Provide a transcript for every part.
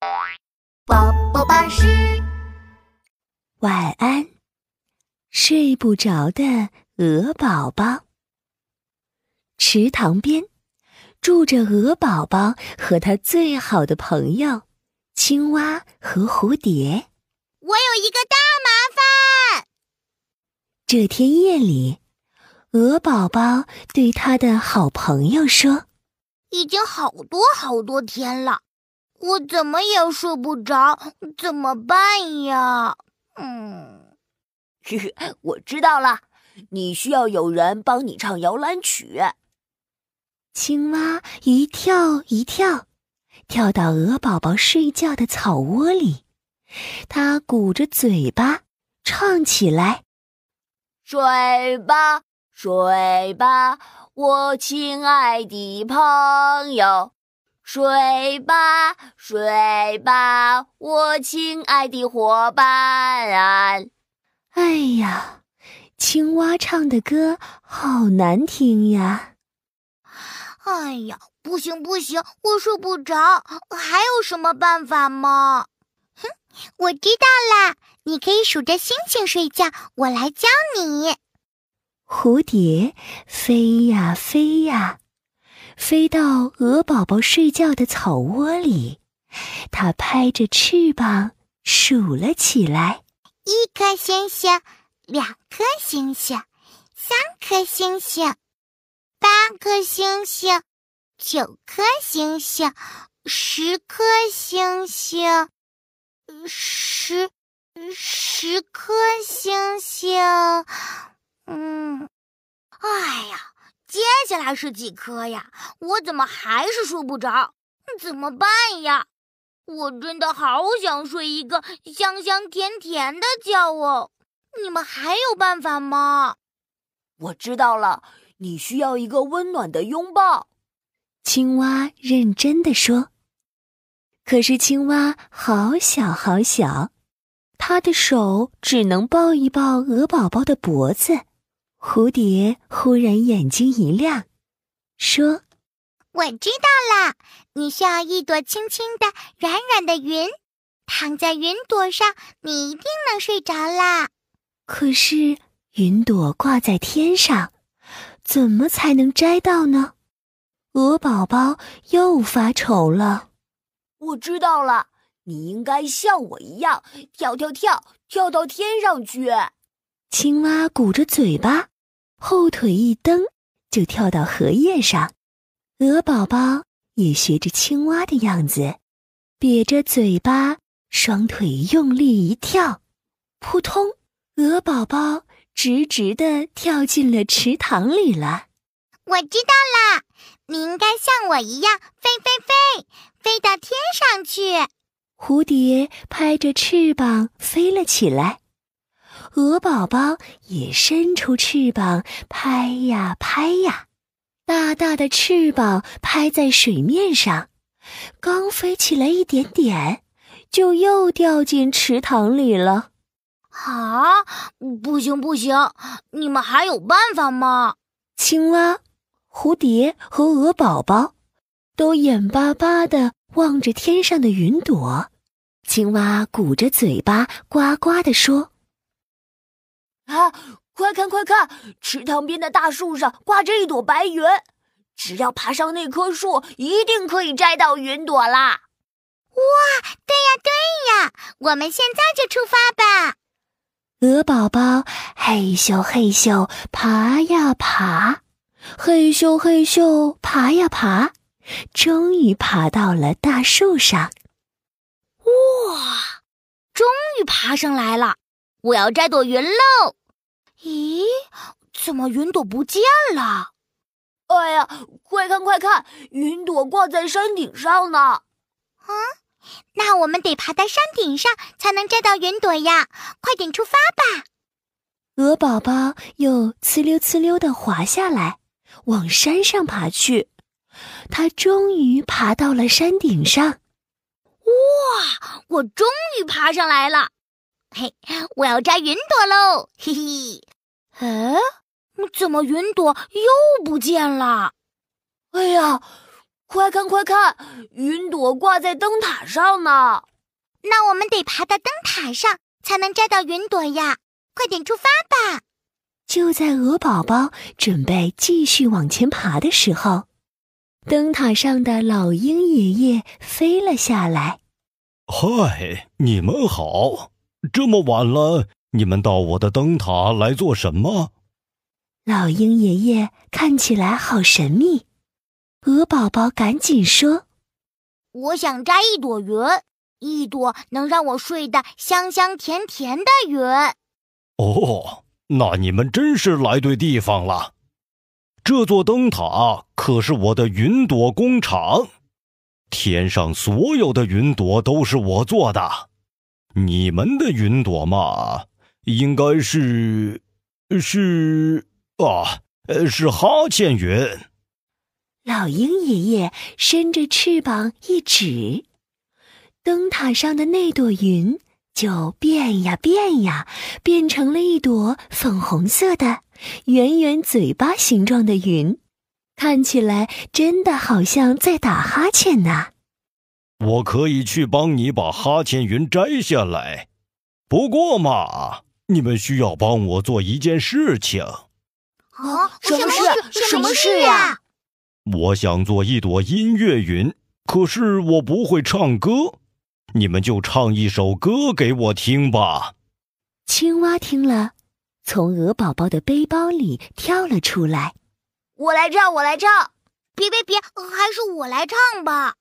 宝宝巴士晚安，睡不着的鹅宝宝。池塘边住着鹅宝宝和他最好的朋友青蛙和蝴蝶。我有一个大麻烦。这天夜里，鹅宝宝对他的好朋友说。已经好多好多天了，我怎么也睡不着，怎么办呀？嗯，呵呵，我知道了，你需要有人帮你唱摇篮曲。青蛙一跳一跳，跳到鹅宝宝睡觉的草窝里，它鼓着嘴巴唱起来：“睡吧，睡吧。”我亲爱的朋友，睡吧，睡吧，我亲爱的伙伴。哎呀，青蛙唱的歌好难听呀！哎呀，不行不行，我睡不着，还有什么办法吗？哼，我知道啦，你可以数着星星睡觉，我来教你。蝴蝶飞呀飞呀，飞到鹅宝宝睡觉的草窝里，它拍着翅膀数了起来：一颗星星，两颗星星，三颗星星，八颗星星，九颗星星，十颗星星，十十颗星星。嗯，哎呀，接下来是几颗呀？我怎么还是睡不着？怎么办呀？我真的好想睡一个香香甜甜的觉哦！你们还有办法吗？我知道了，你需要一个温暖的拥抱。青蛙认真的说。可是青蛙好小好小，它的手只能抱一抱鹅宝宝的脖子。蝴蝶忽然眼睛一亮，说：“我知道了，你需要一朵轻轻的、软软的云，躺在云朵上，你一定能睡着啦。可是云朵挂在天上，怎么才能摘到呢？”鹅宝宝又发愁了。我知道了，你应该像我一样，跳跳跳，跳到天上去。青蛙鼓着嘴巴。后腿一蹬，就跳到荷叶上。鹅宝宝也学着青蛙的样子，瘪着嘴巴，双腿用力一跳，扑通！鹅宝宝直直的跳进了池塘里了。我知道啦，你应该像我一样飞飞飞，飞到天上去。蝴蝶拍着翅膀飞了起来。鹅宝宝也伸出翅膀，拍呀拍呀，大大的翅膀拍在水面上，刚飞起来一点点，就又掉进池塘里了。啊，不行不行，你们还有办法吗？青蛙、蝴蝶和鹅宝宝都眼巴巴的望着天上的云朵。青蛙鼓着嘴巴，呱呱地说。啊！快看快看，池塘边的大树上挂着一朵白云，只要爬上那棵树，一定可以摘到云朵啦！哇，对呀对呀，我们现在就出发吧！鹅宝宝嘿咻嘿咻爬呀爬，嘿咻嘿咻爬呀爬，终于爬到了大树上。哇，终于爬上来了！我要摘朵云喽！咦，怎么云朵不见了？哎呀，快看快看，云朵挂在山顶上呢！啊，那我们得爬到山顶上才能摘到云朵呀！快点出发吧！鹅宝宝又呲溜呲溜的滑下来，往山上爬去。它终于爬到了山顶上。哇，我终于爬上来了！嘿，我要摘云朵喽！嘿嘿，哎，怎么云朵又不见了？哎呀，快看快看，云朵挂在灯塔上呢。那我们得爬到灯塔上才能摘到云朵呀！快点出发吧！就在鹅宝宝准备继续往前爬的时候，灯塔上的老鹰爷爷飞了下来。嗨，你们好！这么晚了，你们到我的灯塔来做什么？老鹰爷爷看起来好神秘。鹅宝宝赶紧说：“我想摘一朵云，一朵能让我睡得香香甜甜的云。”哦，那你们真是来对地方了。这座灯塔可是我的云朵工厂，天上所有的云朵都是我做的。你们的云朵嘛，应该是，是啊，呃，是哈欠云。老鹰爷爷伸着翅膀一指，灯塔上的那朵云就变呀变呀，变成了一朵粉红色的、圆圆嘴巴形状的云，看起来真的好像在打哈欠呢。我可以去帮你把哈欠云摘下来，不过嘛，你们需要帮我做一件事情。啊，什么事？什么事呀？我想做一朵音乐云，可是我不会唱歌，你们就唱一首歌给我听吧。青蛙听了，从鹅宝宝的背包里跳了出来。我来唱，我来唱。别别别，还是我来唱吧。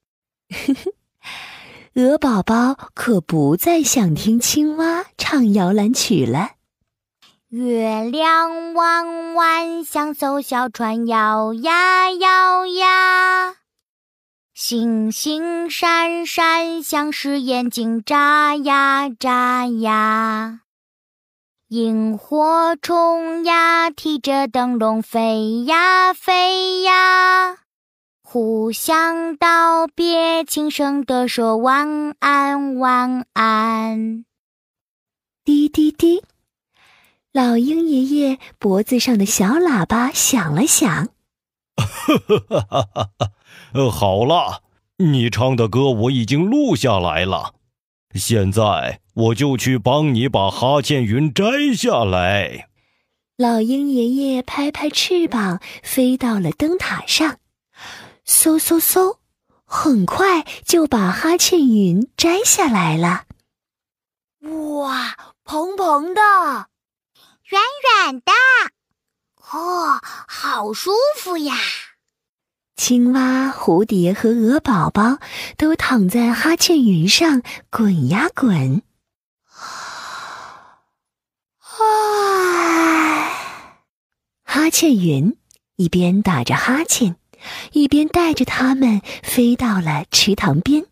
鹅宝宝可不再想听青蛙唱摇篮曲了。月亮弯弯像艘小船，摇呀摇呀；星星闪闪像是眼睛，眨呀眨呀；萤火虫呀提着灯笼，飞呀飞呀。互相道别，轻声地说晚安，晚安。滴滴滴。老鹰爷爷脖子上的小喇叭响了响。哈哈哈哈哈！好了，你唱的歌我已经录下来了，现在我就去帮你把哈欠云摘下来。老鹰爷爷拍拍翅膀，飞到了灯塔上，嗖嗖嗖，很快就把哈欠云摘下来了。哇，蓬蓬的！软软的，哦，好舒服呀！青蛙、蝴蝶和鹅宝宝都躺在哈欠云上滚呀滚。啊，哈欠云一边打着哈欠，一边带着它们飞到了池塘边。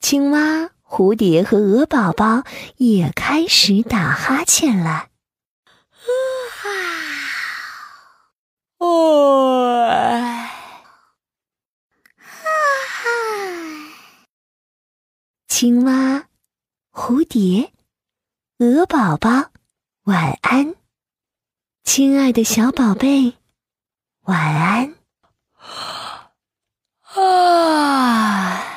青蛙、蝴蝶和鹅宝宝也开始打哈欠了。哦，青蛙、蝴蝶、鹅宝宝，晚安，亲爱的小宝贝，晚安。啊。